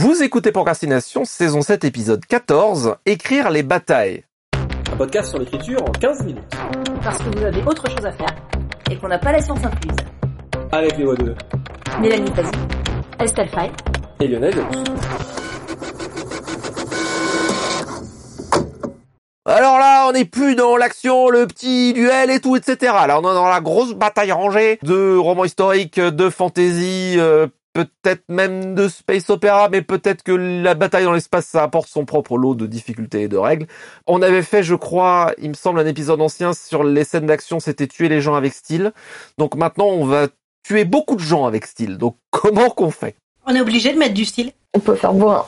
Vous écoutez Procrastination, saison 7, épisode 14, Écrire les batailles. Un podcast sur l'écriture en 15 minutes. Parce que vous avez autre chose à faire et qu'on n'a pas la science incluse. Avec les voix de Mélanie Fazi, Estelle Fay et Lionel. Alors là, on n'est plus dans l'action, le petit duel et tout, etc. Là, on est dans la grosse bataille rangée de romans historiques, de fantasy, euh, peut-être même de space opéra, mais peut-être que la bataille dans l'espace, ça apporte son propre lot de difficultés et de règles. On avait fait, je crois, il me semble, un épisode ancien sur les scènes d'action, c'était tuer les gens avec style. Donc maintenant, on va tuer beaucoup de gens avec style. Donc comment qu'on fait? On est obligé de mettre du style. On peut faire bourrin.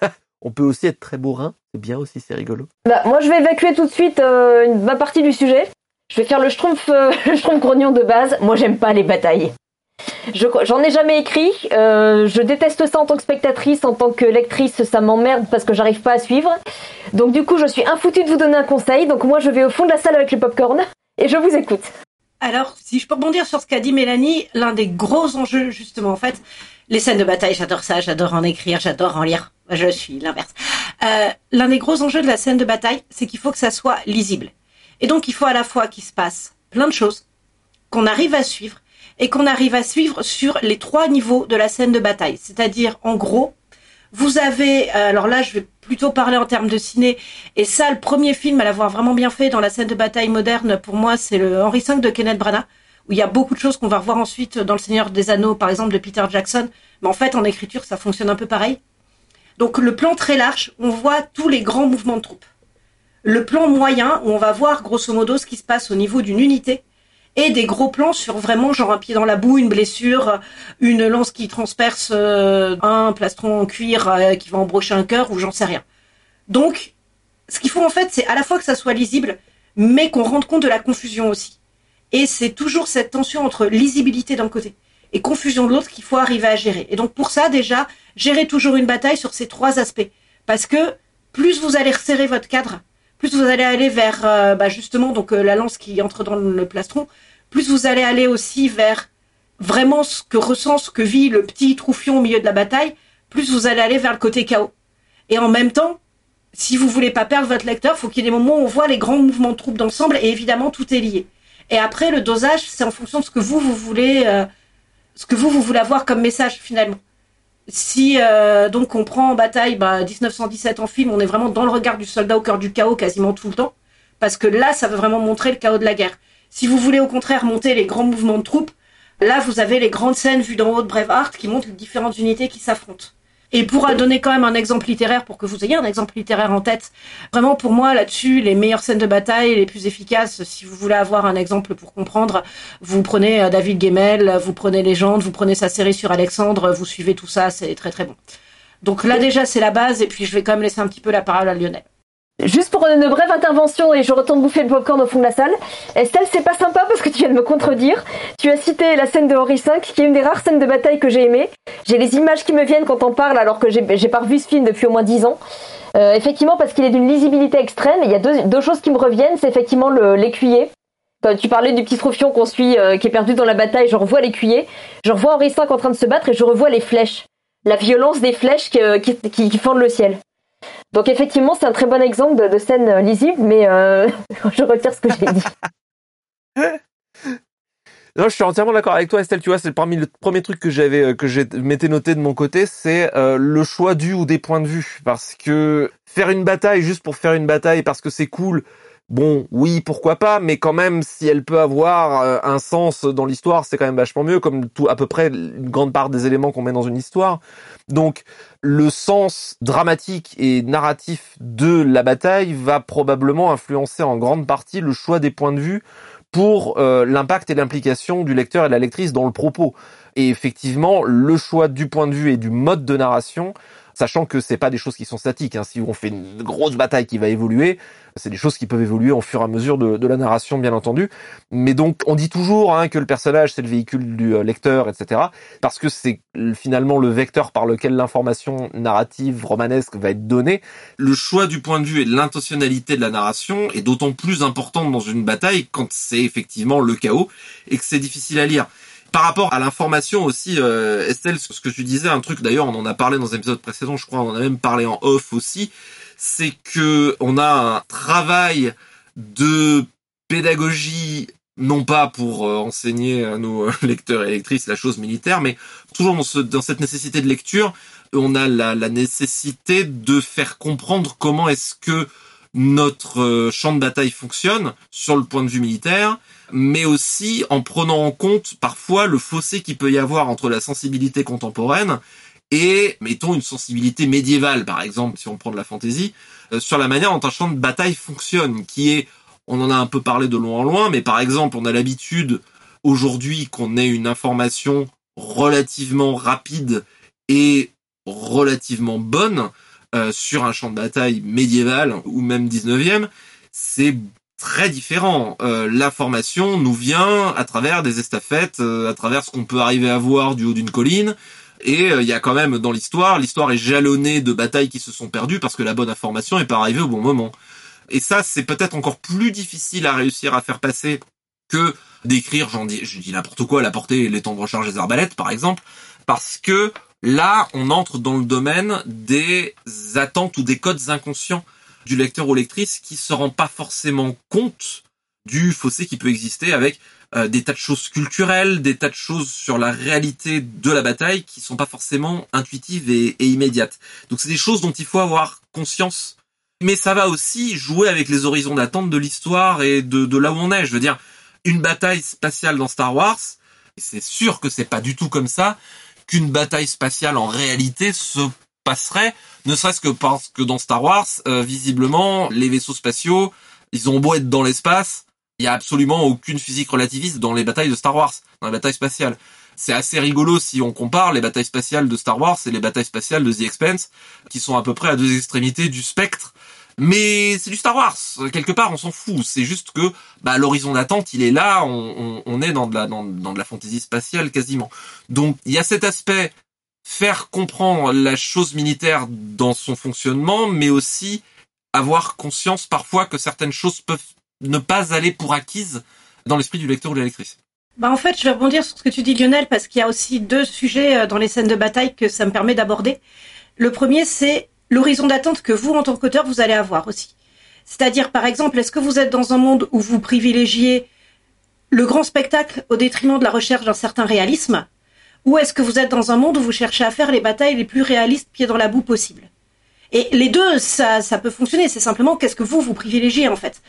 On peut aussi être très bourrin, c'est bien aussi, c'est rigolo. Bah, moi, je vais évacuer tout de suite euh, une- ma partie du sujet. Je vais faire le schtroumpf, euh, le schtroumpf grognon de base. Moi, j'aime pas les batailles. Je- J'en ai jamais écrit. euh, je déteste ça en tant que spectatrice, en tant que lectrice, ça m'emmerde parce que j'arrive pas à suivre. Donc du coup, je suis infoutue de vous donner un conseil. Donc moi, je vais au fond de la salle avec le popcorn et je vous écoute. Alors, si je peux rebondir sur ce qu'a dit Mélanie, l'un des gros enjeux, justement, en fait, les scènes de bataille, j'adore ça, j'adore en écrire, j'adore en lire. Je suis l'inverse. Euh, l'un des gros enjeux de la scène de bataille, c'est qu'il faut que ça soit lisible. Et donc, il faut à la fois qu'il se passe plein de choses, qu'on arrive à suivre, et qu'on arrive à suivre sur les trois niveaux de la scène de bataille. C'est-à-dire, en gros, vous avez, euh, alors là, je vais plutôt parler en termes de ciné, et ça, le premier film à l'avoir vraiment bien fait dans la scène de bataille moderne, pour moi, c'est le Henri V de Kenneth Branagh, où il y a beaucoup de choses qu'on va revoir ensuite dans Le Seigneur des Anneaux, par exemple, de Peter Jackson. Mais en fait, en écriture, ça fonctionne un peu pareil. Donc, le plan très large, on voit tous les grands mouvements de troupes. Le plan moyen, où on va voir, grosso modo, ce qui se passe au niveau d'une unité, et des gros plans sur vraiment genre un pied dans la boue, une blessure, une lance qui transperce euh, un plastron en cuir euh, qui va embrocher un cœur ou j'en sais rien. Donc, ce qu'il faut en fait, c'est à la fois que ça soit lisible, mais qu'on rende compte de la confusion aussi. Et c'est toujours cette tension entre lisibilité d'un côté et confusion de l'autre qu'il faut arriver à gérer. Et donc pour ça, déjà, gérer toujours une bataille sur ces trois aspects. Parce que plus vous allez resserrer votre cadre, plus vous allez aller vers euh, bah, justement donc euh, la lance qui entre dans le plastron, plus vous allez aller aussi vers vraiment ce que ressent, ce que vit le petit troufion au milieu de la bataille, plus vous allez aller vers le côté chaos. Et en même temps, si vous voulez pas perdre votre lecteur, faut qu'il y ait des moments où on voit les grands mouvements de troupes d'ensemble et évidemment tout est lié. Et après le dosage, c'est en fonction de ce que vous vous voulez, euh, ce que vous vous voulez avoir comme message finalement. Si euh, donc on prend en bataille bah, 1917 en film, on est vraiment dans le regard du soldat au cœur du chaos quasiment tout le temps, parce que là, ça veut vraiment montrer le chaos de la guerre. Si vous voulez au contraire monter les grands mouvements de troupes, là vous avez les grandes scènes vues d'en haut de Braveheart qui montrent les différentes unités qui s'affrontent. Et pour donner quand même un exemple littéraire, pour que vous ayez un exemple littéraire en tête, vraiment pour moi là-dessus, les meilleures scènes de bataille, les plus efficaces, si vous voulez avoir un exemple pour comprendre, vous prenez euh, David Gemmel, vous prenez Légende, vous prenez sa série sur Alexandre, vous suivez tout ça, c'est très très bon. Donc là déjà c'est la base, et puis je vais quand même laisser un petit peu la parole à Lionel. Juste pour une brève intervention et je retourne bouffer le popcorn au fond de la salle. Estelle, c'est pas sympa parce que tu viens de me contredire. Tu as cité la scène de Henri V, qui est une des rares scènes de bataille que j'ai aimées. J'ai les images qui me viennent quand on parle alors que j'ai pas revu ce film depuis au moins 10 ans. Euh, effectivement, parce qu'il est d'une lisibilité extrême. Il y a deux, choses qui me reviennent. C'est effectivement l'écuyer. Tu parlais du petit troufion qu'on suit, euh, qui est perdu dans la bataille, je revois l'écuyer. Je revois Henri V en train de se battre et je revois les flèches. La violence des flèches qui fendent le ciel. Donc effectivement, c'est un très bon exemple de, scène euh, lisible, mais euh, je retire ce que j'ai dit. Non, je suis entièrement d'accord avec toi, Estelle. Tu vois, c'est parmi le premier truc que j'avais, euh, que j'ai m'étais noté de mon côté, c'est le choix du ou des points de vue. Parce que faire une bataille juste pour faire une bataille parce que c'est cool, bon, oui, pourquoi pas, mais quand même, si elle peut avoir euh, un sens dans l'histoire, c'est quand même vachement mieux, comme tout, à peu près une grande part des éléments qu'on met dans une histoire. Donc, le sens dramatique et narratif de la bataille va probablement influencer en grande partie le choix des points de vue pour euh, l'impact et l'implication du lecteur et de la lectrice dans le propos. Et effectivement, le choix du point de vue et du mode de narration, sachant que c'est pas des choses qui sont statiques. Hein. Si on fait une grosse bataille qui va évoluer, c'est des choses qui peuvent évoluer au fur et à mesure de, de la narration, bien entendu. Mais donc, on dit toujours hein, que le personnage c'est le véhicule du euh, lecteur, etc. Parce que c'est finalement le vecteur par lequel l'information narrative romanesque va être donnée. Le choix du point de vue et de l'intentionnalité de la narration est d'autant plus importante dans une bataille quand c'est effectivement le chaos et que c'est difficile à lire. Par rapport à l'information aussi, euh, Estelle, ce que tu disais, un truc d'ailleurs, on en a parlé dans un épisode précédent, je crois, on en a même parlé en off aussi, c'est que on a un travail de pédagogie non pas pour euh, enseigner à nos euh, lecteurs et lectrices la chose militaire, mais toujours dans, ce, dans cette nécessité de lecture, on a la, la nécessité de faire comprendre comment est-ce que notre euh, champ de bataille fonctionne sur le point de vue militaire, mais aussi en prenant en compte parfois le fossé qu'il peut y avoir entre la sensibilité contemporaine et, mettons, une sensibilité médiévale, par exemple, si on prend de la fantaisie, sur la manière dont un champ de bataille fonctionne, qui est on en a un peu parlé de loin en loin, mais par exemple, on a l'habitude aujourd'hui qu'on ait une information relativement rapide et relativement bonne euh, sur un champ de bataille médiéval ou même 19e, c'est très différent. Euh, L'information nous vient à travers des estafettes, euh, à travers ce qu'on peut arriver à voir du haut d'une colline. Et il y a quand même dans l'histoire, l'histoire est jalonnée de batailles qui se sont perdues parce que la bonne information n'est pas arrivée au bon moment. Et ça, c'est peut-être encore plus difficile à réussir à faire passer que d'écrire, j'en dis, je dis n'importe quoi, la portée et les temps de recharge des arbalètes, par exemple, parce que là, on entre dans le domaine des attentes ou des codes inconscients du lecteur ou lectrice qui se rend pas forcément compte du fossé qui peut exister avec euh, des tas de choses culturelles, des tas de choses sur la réalité de la bataille qui sont pas forcément intuitives et, immédiates. Donc c'est des choses dont il faut avoir conscience mais ça va aussi jouer avec les horizons d'attente de l'histoire et de, de là où on est. Je veux dire, une bataille spatiale dans Star Wars, c'est sûr que c'est pas du tout comme ça qu'une bataille spatiale en réalité se passerait, ne serait-ce que parce que dans Star Wars, euh, visiblement, les vaisseaux spatiaux, ils ont beau être dans l'espace, il y a absolument aucune physique relativiste dans les batailles de Star Wars, dans les batailles spatiales. C'est assez rigolo si on compare les batailles spatiales de Star Wars et les batailles spatiales de The Expanse, qui sont à peu près à deux extrémités du spectre mais c'est du Star Wars. Quelque part, on s'en fout. C'est juste que bah, l'horizon d'attente, il est là. On, on, est dans de la dans, dans de la fantaisie spatiale quasiment. Donc il y a cet aspect faire comprendre la chose militaire dans son fonctionnement, mais aussi avoir conscience parfois que certaines choses peuvent ne pas aller pour acquises dans l'esprit du lecteur ou de la lectrice. Bah en fait, je vais rebondir sur ce que tu dis Lionel parce qu'il y a aussi deux sujets euh, dans les scènes de bataille que ça me permet d'aborder. Le premier, c'est l'horizon d'attente que vous, en tant qu'auteur, vous allez avoir aussi. C'est-à-dire, par exemple, est-ce que vous êtes dans un monde où vous privilégiez le grand spectacle au détriment de la recherche d'un certain réalisme? Ou est-ce que vous êtes dans un monde où vous cherchez à faire les batailles les plus réalistes, pieds dans la boue possible Et les deux, ça, ça peut fonctionner. C'est simplement qu'est-ce que vous, vous privilégiez, en fait.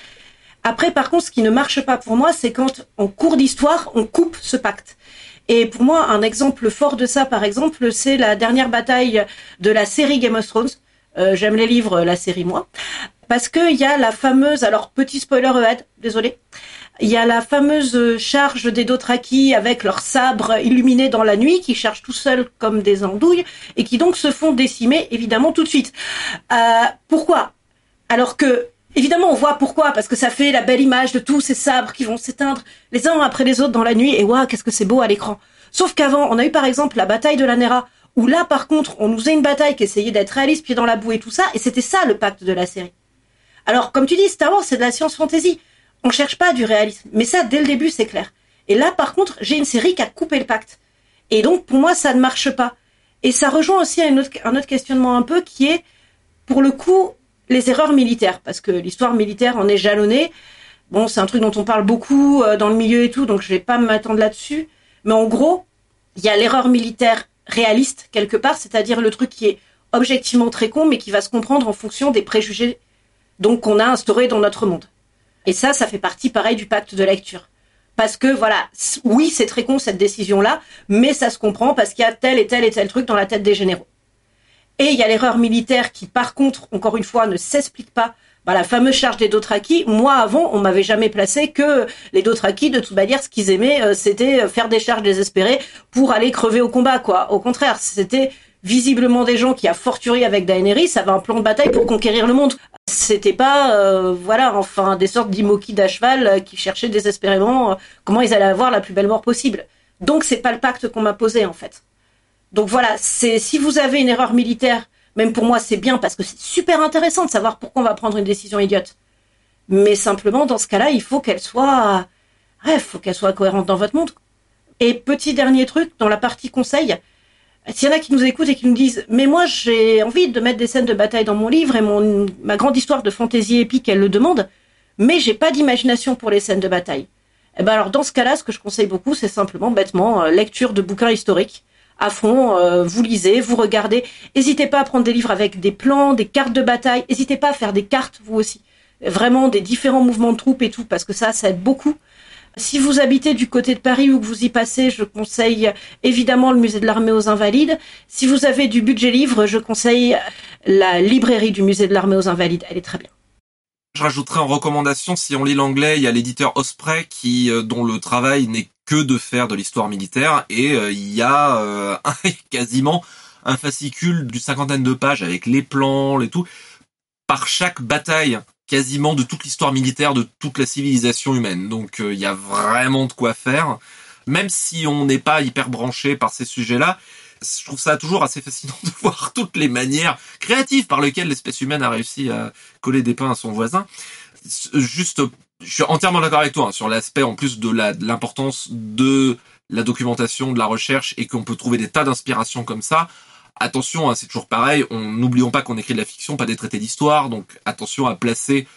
Après, par contre, ce qui ne marche pas pour moi, c'est quand, en cours d'histoire, on coupe ce pacte. Et pour moi, un exemple fort de ça, par exemple, c'est la dernière bataille de la série Game of Thrones. Euh, j'aime les livres, la série moi, parce qu'il y a la fameuse, alors petit spoiler ahead, désolé, il y a la fameuse charge des Dothraki avec leurs sabres illuminés dans la nuit qui chargent tout seuls comme des andouilles et qui donc se font décimer évidemment tout de suite. Euh, pourquoi? Alors que Évidemment, on voit pourquoi, parce que ça fait la belle image de tous ces sabres qui vont s'éteindre les uns après les autres dans la nuit, et waouh, qu'est-ce que c'est beau à l'écran. Sauf qu'avant, on a eu par exemple la bataille de la Nera, où là, par contre, on nous faisait une bataille qui essayait d'être réaliste, pied dans la boue et tout ça, et c'était ça le pacte de la série. Alors, comme tu dis, Star Wars, c'est de la science-fantasy. On cherche pas du réalisme. Mais ça, dès le début, c'est clair. Et là, par contre, j'ai une série qui a coupé le pacte. Et donc, pour moi, ça ne marche pas. Et ça rejoint aussi un autre, un autre questionnement un peu qui est, pour le coup, les erreurs militaires. Parce que l'histoire militaire en est jalonnée. Bon, c'est un truc dont on parle beaucoup euh, dans le milieu et tout, donc je vais pas m'attendre là-dessus. Mais en gros, il y a l'erreur militaire réaliste quelque part, c'est-à-dire le truc qui est objectivement très con, mais qui va se comprendre en fonction des préjugés donc qu'on a instaurés dans notre monde. Et ça, ça fait partie pareil du pacte de lecture. Parce que voilà, oui, c'est très con cette décision-là, mais ça se comprend parce qu'il y a tel et tel et tel truc dans la tête des généraux. Et il y a l'erreur militaire qui, par contre, encore une fois, ne s'explique pas bah, la fameuse charge des Dothraki, moi avant, on m'avait jamais placé que les Dothraki, de toute manière, ce qu'ils aimaient, euh, c'était faire des charges désespérées pour aller crever au combat, quoi. Au contraire, c'était visiblement des gens qui, a fortiori avec Daenerys, avaient un plan de bataille pour conquérir le monde. C'était pas, euh, voilà, enfin, des sortes d'Imoki d'à cheval euh, qui cherchaient désespérément comment ils allaient avoir la plus belle mort possible. Donc c'est pas le pacte qu'on m'a posé, en fait. Donc voilà, c'est si vous avez une erreur militaire même pour moi, c'est bien parce que c'est super intéressant de savoir pourquoi on va prendre une décision idiote. Mais simplement, dans ce cas-là, il faut qu'elle soit, bref, faut qu'elle soit cohérente dans votre monde. Et petit dernier truc, dans la partie conseil, s'il y en a qui nous écoutent et qui nous disent mais moi j'ai envie de mettre des scènes de bataille dans mon livre et mon ma grande histoire de fantaisie épique elle le demande, mais j'ai pas d'imagination pour les scènes de bataille. Eh ben alors dans ce cas-là, ce que je conseille beaucoup, c'est simplement bêtement euh, lecture de bouquins historiques à fond. euh, vous lisez, vous regardez. N'hésitez pas à prendre des livres avec des plans, des cartes de bataille. N'hésitez pas à faire des cartes vous aussi, vraiment des différents mouvements de troupes et tout, parce que ça, ça aide beaucoup. Si vous habitez du côté de Paris ou que vous y passez, je conseille évidemment le musée de l'armée aux Invalides. Si vous avez du budget livre, je conseille la librairie du musée de l'armée aux Invalides. Elle est très bien. Je rajouterai en recommandation, si on lit l'anglais, il y a l'éditeur Osprey qui, euh, dont le travail n'est que de faire de l'histoire militaire et euh, il y a euh, quasiment un fascicule d'une cinquantaine de pages avec les plans, les tout, par chaque bataille quasiment de toute l'histoire militaire de toute la civilisation humaine. Donc euh, il y a vraiment de quoi faire. Même si on n'est pas hyper branché par ces sujets-là, je trouve ça toujours assez fascinant de voir toutes les manières créatives par lesquelles l'espèce humaine a réussi à coller des pains à son voisin. Juste, je suis entièrement d'accord avec toi hein, sur l'aspect en plus de la- de l'importance de la documentation, de la recherche et qu'on peut trouver des tas d'inspirations comme ça. Attention, hein, c'est toujours pareil. On n'oublions pas qu'on écrit de la fiction, pas des traités d'histoire. Donc attention à placer,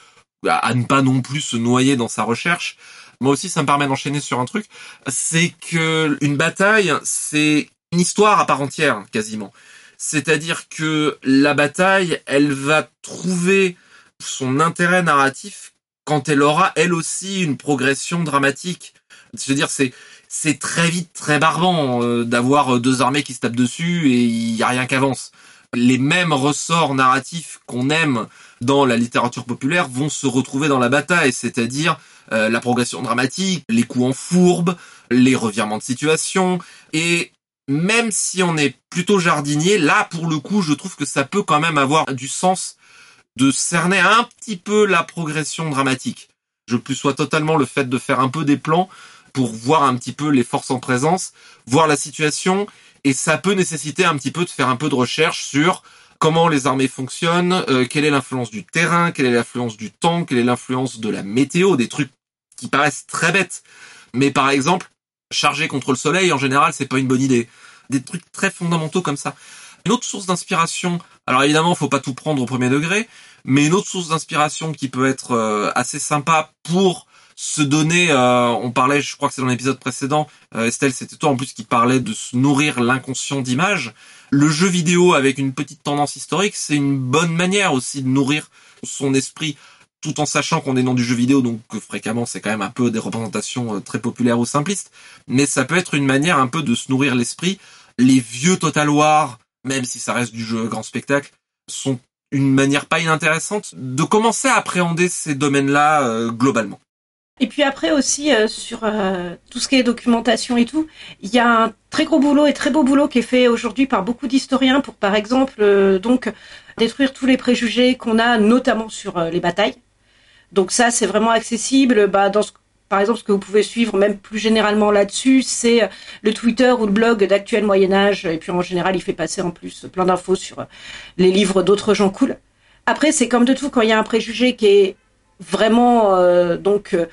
à à ne pas non plus se noyer dans sa recherche. Moi aussi, ça me permet d'enchaîner sur un truc. C'est que une bataille, c'est une histoire à part entière, quasiment. C'est-à-dire que la bataille, elle va trouver son intérêt narratif quand elle aura elle aussi une progression dramatique. Je veux dire, c'est c'est très vite très barbant euh, d'avoir deux armées qui se tapent dessus et il y a rien qui avance. Les mêmes ressorts narratifs qu'on aime dans la littérature populaire vont se retrouver dans la bataille, c'est-à-dire euh, la progression dramatique, les coups en fourbe, les revirements de situation et même si on est plutôt jardinier, là pour le coup, je trouve que ça peut quand même avoir du sens de cerner un petit peu la progression dramatique. Je plus sois totalement le fait de faire un peu des plans pour voir un petit peu les forces en présence, voir la situation, et ça peut nécessiter un petit peu de faire un peu de recherche sur comment les armées fonctionnent, euh, quelle est l'influence du terrain, quelle est l'influence du temps, quelle est l'influence de la météo, des trucs qui paraissent très bêtes. Mais par exemple, charger contre le soleil, en général, c'est pas une bonne idée. Des trucs très fondamentaux comme ça. Une autre source d'inspiration, alors évidemment, faut pas tout prendre au premier degré, mais une autre source d'inspiration qui peut être euh, assez sympa pour se donner, euh, on parlait, je crois que c'est dans l'épisode précédent, euh, Estelle, c'était toi en plus qui parlait de se nourrir l'inconscient d'images. Le jeu vidéo avec une petite tendance historique, c'est une bonne manière aussi de nourrir son esprit tout en sachant qu'on est dans du jeu vidéo, donc que fréquemment c'est quand même un peu des représentations euh, très populaires ou simplistes, mais ça peut être une manière un peu de se nourrir l'esprit. Les vieux Total War, même si ça reste du jeu grand spectacle, sont une manière pas inintéressante de commencer à appréhender ces domaines-là euh, globalement. Et puis après aussi euh, sur euh, tout ce qui est documentation et tout, il y a un très gros boulot et très beau boulot qui est fait aujourd'hui par beaucoup d'historiens pour par exemple euh, donc détruire tous les préjugés qu'on a notamment sur euh, les batailles. Donc ça c'est vraiment accessible. Bah, dans ce, par exemple ce que vous pouvez suivre même plus généralement là-dessus, c'est euh, le Twitter ou le blog d'actuel Moyen Âge. Et puis en général il fait passer en plus plein d'infos sur euh, les livres d'autres gens cool. Après c'est comme de tout quand il y a un préjugé qui est vraiment euh, donc euh,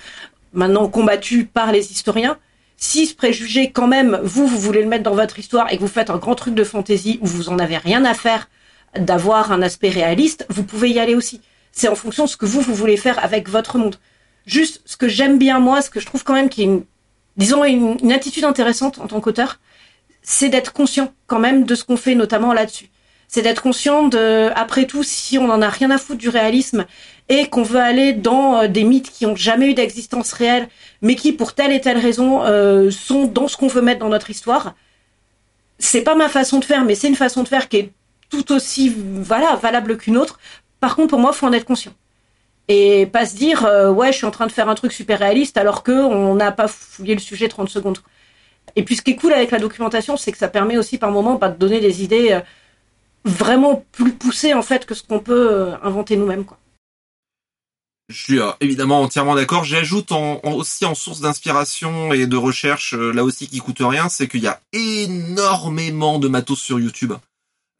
maintenant combattu par les historiens. Si ce préjugé, quand même, vous, vous voulez le mettre dans votre histoire et que vous faites un grand truc de fantaisie où vous en avez rien à faire d'avoir un aspect réaliste, vous pouvez y aller aussi. C'est en fonction de ce que vous, vous voulez faire avec votre monde. Juste, ce que j'aime bien, moi, ce que je trouve quand même qui est une, disons, une, une attitude intéressante en tant qu'auteur, c'est d'être conscient quand même de ce qu'on fait, notamment là-dessus. C'est d'être conscient de, après tout, si on en a rien à foutre du réalisme et qu'on veut aller dans euh, des mythes qui ont jamais eu d'existence réelle, mais qui, pour telle et telle raison, euh, sont dans ce qu'on veut mettre dans notre histoire. C'est pas ma façon de faire, mais c'est une façon de faire qui est tout aussi, voilà, valable qu'une autre. Par contre, pour moi, faut en être conscient. Et pas se dire, euh, ouais, je suis en train de faire un truc super réaliste alors que on n'a pas fouillé le sujet 30 secondes. Et puis, ce qui est cool avec la documentation, c'est que ça permet aussi par moment bah, de donner des idées euh, vraiment plus poussées, en fait, que ce qu'on peut euh, inventer nous-mêmes, quoi. Je suis euh, évidemment entièrement d'accord. J'ajoute aussi en source d'inspiration et de recherche, euh, là aussi qui coûte rien, c'est qu'il y a énormément de matos sur YouTube.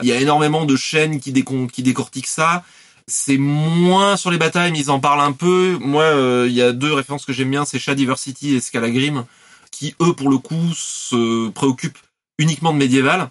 Il y a énormément de chaînes qui, décortiquent ça. C'est moins sur les batailles, mais ils en parlent un peu. Moi, il y a deux références que j'aime bien, c'est Shadiversity et Scalagrim. qui eux pour le coup se préoccupent uniquement de médiéval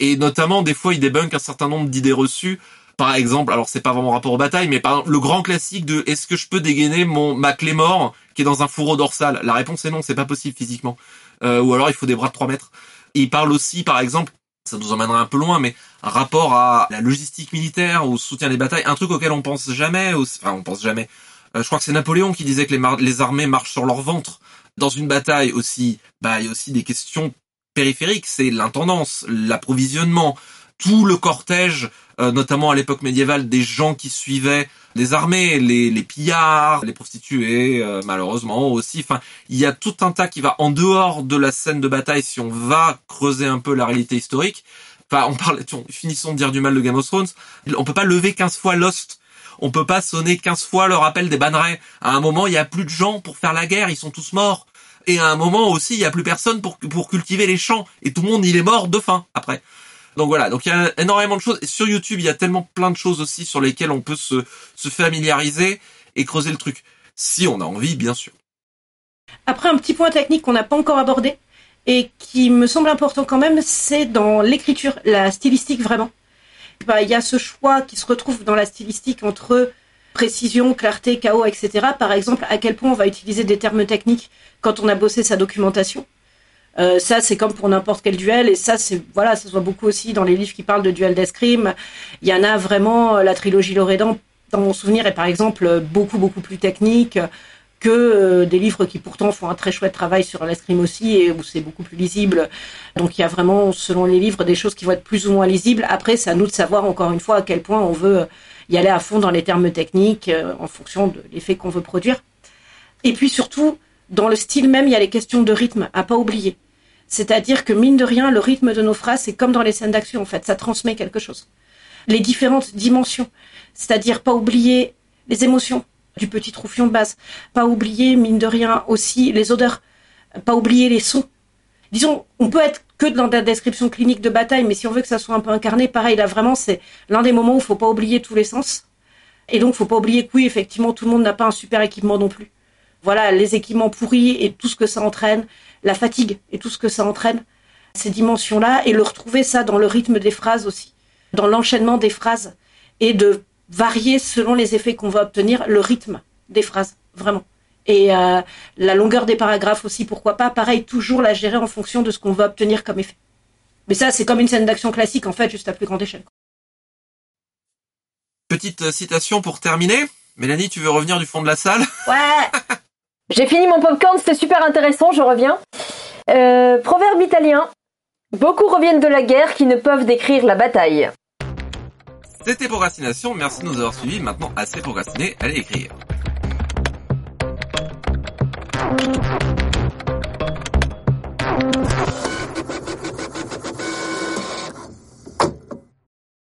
et notamment des fois ils débunkent un certain nombre d'idées reçues. Par exemple, alors c'est pas vraiment rapport aux batailles, mais par exemple, le grand classique de est-ce que je peux dégainer mon ma clé mort qui est dans un fourreau dorsal? La réponse est non, c'est pas possible physiquement. Euh, ou alors il faut des bras de 3 mètres. il parle aussi, par exemple, ça nous emmènera un peu loin, mais rapport à la logistique militaire, au soutien des batailles, un truc auquel on pense jamais, enfin on pense jamais. Euh, je crois que c'est Napoléon qui disait que les, les armées marchent sur leur ventre. Dans une bataille aussi, bah il y a aussi des questions périphériques, c'est l'intendance, l'approvisionnement, tout le cortège, euh, notamment à l'époque médiévale, des gens qui suivaient les armées, les, les pillards, les prostituées, euh, malheureusement aussi. Enfin, il y a tout un tas qui va en dehors de la scène de bataille si on va creuser un peu la réalité historique. Enfin, on parle, finissons de dire du mal de Game of Thrones. On peut pas lever 15 fois Lost. On peut pas sonner 15 fois le rappel des bannerets. À un moment, il y a plus de gens pour faire la guerre, ils sont tous morts. Et à un moment aussi, il y a plus personne pour, pour cultiver les champs. Et tout le monde, il est mort de faim après. Donc voilà, donc il y a énormément de choses. Et sur YouTube, il y a tellement plein de choses aussi sur lesquelles on peut se, se familiariser et creuser le truc. Si on a envie, bien sûr. Après, un petit point technique qu'on n'a pas encore abordé et qui me semble important quand même, c'est dans l'écriture, la stylistique vraiment. Bah, il y a ce choix qui se retrouve dans la stylistique entre précision, clarté, chaos, etc. Par exemple, à quel point on va utiliser des termes techniques quand on a bossé sa documentation. Euh, ça, c'est comme pour n'importe quel duel, et ça, c'est voilà, ça se voit beaucoup aussi dans les livres qui parlent de duel d'escrime. Il y en a vraiment, euh, la trilogie Loredan, dans mon souvenir, est par exemple beaucoup beaucoup plus technique que euh, des livres qui pourtant font un très chouette travail sur l'escrime aussi et où c'est beaucoup plus lisible. Donc il y a vraiment, selon les livres, des choses qui vont être plus ou moins lisibles. Après, c'est à nous de savoir encore une fois à quel point on veut y aller à fond dans les termes techniques en fonction de l'effet qu'on veut produire. Et puis surtout, dans le style même, il y a les questions de rythme à pas oublier. C'est-à-dire que mine de rien, le rythme de nos phrases, c'est comme dans les scènes d'action en fait, ça transmet quelque chose. Les différentes dimensions, c'est-à-dire pas oublier les émotions du petit troufion de base, pas oublier mine de rien aussi les odeurs, pas oublier les sons. Disons, on peut être que dans la description clinique de bataille, mais si on veut que ça soit un peu incarné, pareil là vraiment c'est l'un des moments où il faut pas oublier tous les sens. Et donc faut pas oublier que oui effectivement tout le monde n'a pas un super équipement non plus voilà, les équipements pourris et tout ce que ça entraîne, la fatigue et tout ce que ça entraîne, ces dimensions-là, et le retrouver ça dans le rythme des phrases aussi, dans l'enchaînement des phrases, et de varier selon les effets qu'on va obtenir le rythme des phrases, vraiment. Et euh, la longueur des paragraphes aussi, pourquoi pas, pareil, toujours la gérer en fonction de ce qu'on va obtenir comme effet. Mais ça, c'est comme une scène d'action classique, en fait, juste à plus grande échelle. Petite euh, citation pour terminer. Mélanie, tu veux revenir du fond de la salle? Ouais J'ai fini mon popcorn, c'était super intéressant, je reviens. Euh, proverbe italien. Beaucoup reviennent de la guerre qui ne peuvent décrire la bataille. C'était Procrastination, merci de nous avoir suivis. Maintenant, assez procrastiné, allez écrire. Thank you.